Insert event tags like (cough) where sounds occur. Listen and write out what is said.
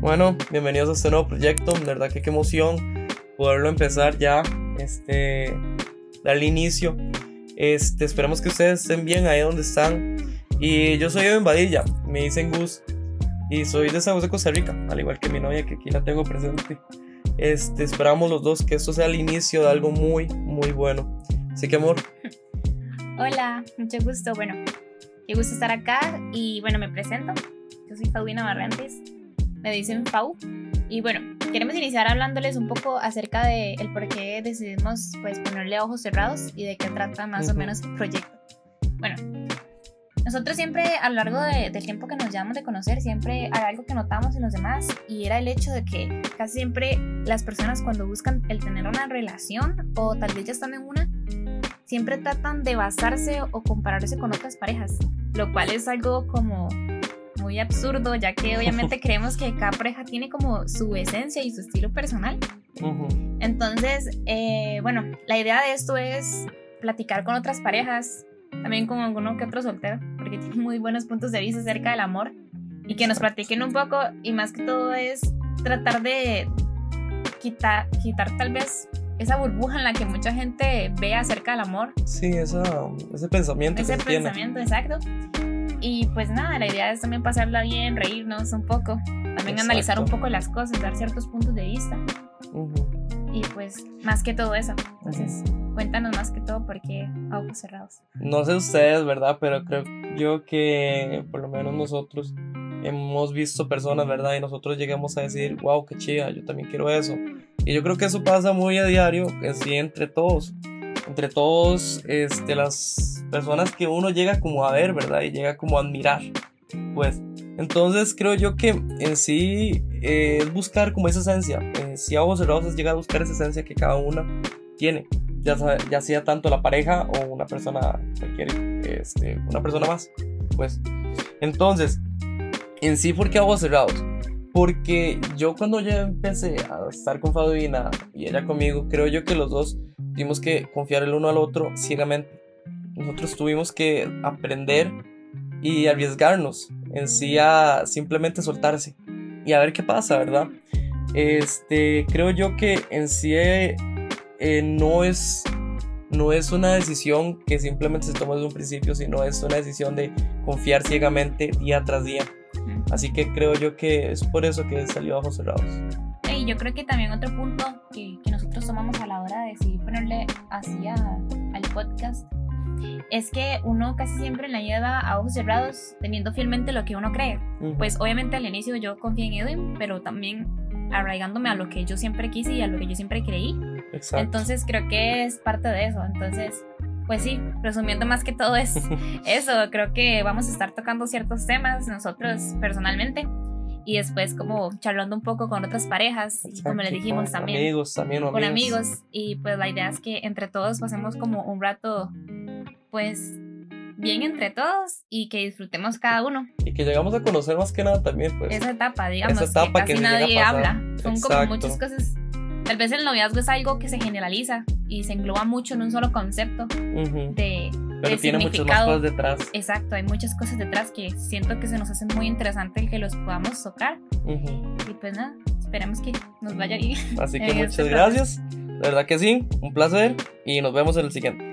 Bueno, bienvenidos a este nuevo proyecto. De verdad que qué emoción poderlo empezar ya, este, darle inicio. Este, esperamos que ustedes estén bien ahí donde están. Y yo soy Evan Badilla, me dicen Gus. Y soy de San José, Costa Rica, al igual que mi novia que aquí la tengo presente. Este, esperamos los dos que esto sea el inicio de algo muy, muy bueno. Así que amor. (laughs) Hola, mucho gusto. Bueno, qué gusto estar acá y bueno, me presento. Yo soy Faubina Barrantes me dicen Pau. Y bueno, queremos iniciar hablándoles un poco acerca de el por qué decidimos pues ponerle ojos cerrados y de qué trata más o menos el proyecto. Bueno, nosotros siempre a lo largo de, del tiempo que nos llevamos de conocer, siempre hay algo que notamos en los demás y era el hecho de que casi siempre las personas cuando buscan el tener una relación o tal vez ya están en una, siempre tratan de basarse o compararse con otras parejas, lo cual es algo como muy absurdo, ya que obviamente (laughs) creemos que cada pareja tiene como su esencia y su estilo personal. Entonces, eh, bueno, la idea de esto es platicar con otras parejas, también con alguno que otro soltero, porque tiene muy buenos puntos de vista acerca del amor y que nos platiquen un poco y más que todo es tratar de quitar, quitar tal vez esa burbuja en la que mucha gente ve acerca del amor. Sí, ese pensamiento. Ese pensamiento, exacto. Y pues nada, la idea es también pasarla bien, reírnos un poco, también analizar un poco las cosas, dar ciertos puntos de vista. Y pues más que todo eso. Entonces, cuéntanos más que todo por qué ojos cerrados. No sé ustedes, ¿verdad? Pero creo yo que por lo menos nosotros hemos visto personas, ¿verdad? Y nosotros llegamos a decir, wow, qué chida, yo también quiero eso. Y yo creo que eso pasa muy a diario, en sí, entre todos entre todos este, las personas que uno llega como a ver, ¿verdad? Y llega como a admirar. Pues entonces creo yo que en sí eh, es buscar como esa esencia. En sí a ojos cerrados es llegar a buscar esa esencia que cada una tiene. Ya, ya sea tanto la pareja o una persona cualquier, este, una persona más. Pues entonces, en sí, ¿por qué ojos cerrados? Porque yo cuando ya empecé a estar con Fabina y ella conmigo, creo yo que los dos tuvimos que confiar el uno al otro ciegamente. Nosotros tuvimos que aprender y arriesgarnos en sí a simplemente soltarse y a ver qué pasa, ¿verdad? Este, creo yo que en sí eh, no es no es una decisión que simplemente se toma desde un principio, sino es una decisión de confiar ciegamente día tras día. Así que creo yo que es por eso que salió Ojos Cerrados. Y yo creo que también otro punto que, que nosotros tomamos a la hora de decidir ponerle así al podcast es que uno casi siempre la lleva a ojos cerrados teniendo fielmente lo que uno cree. Pues obviamente al inicio yo confié en Edwin, pero también arraigándome a lo que yo siempre quise y a lo que yo siempre creí. Exacto. Entonces creo que es parte de eso. Entonces, pues sí, resumiendo más que todo es (laughs) eso. Creo que vamos a estar tocando ciertos temas nosotros personalmente y después como charlando un poco con otras parejas y como le dijimos también amigos también con amigos y pues la idea es que entre todos pasemos como un rato pues bien entre todos y que disfrutemos cada uno y que llegamos a conocer más que nada también pues esa etapa digamos esa etapa que casi nadie habla son como muchas cosas tal vez el noviazgo es algo que se generaliza y se engloba mucho en un solo concepto de pero tiene muchas más cosas detrás. Exacto, hay muchas cosas detrás que siento que se nos hace muy interesante el que los podamos tocar. Y pues nada, esperemos que nos vaya bien. Así que (laughs) muchas gracias. De verdad que sí, un placer y nos vemos en el siguiente.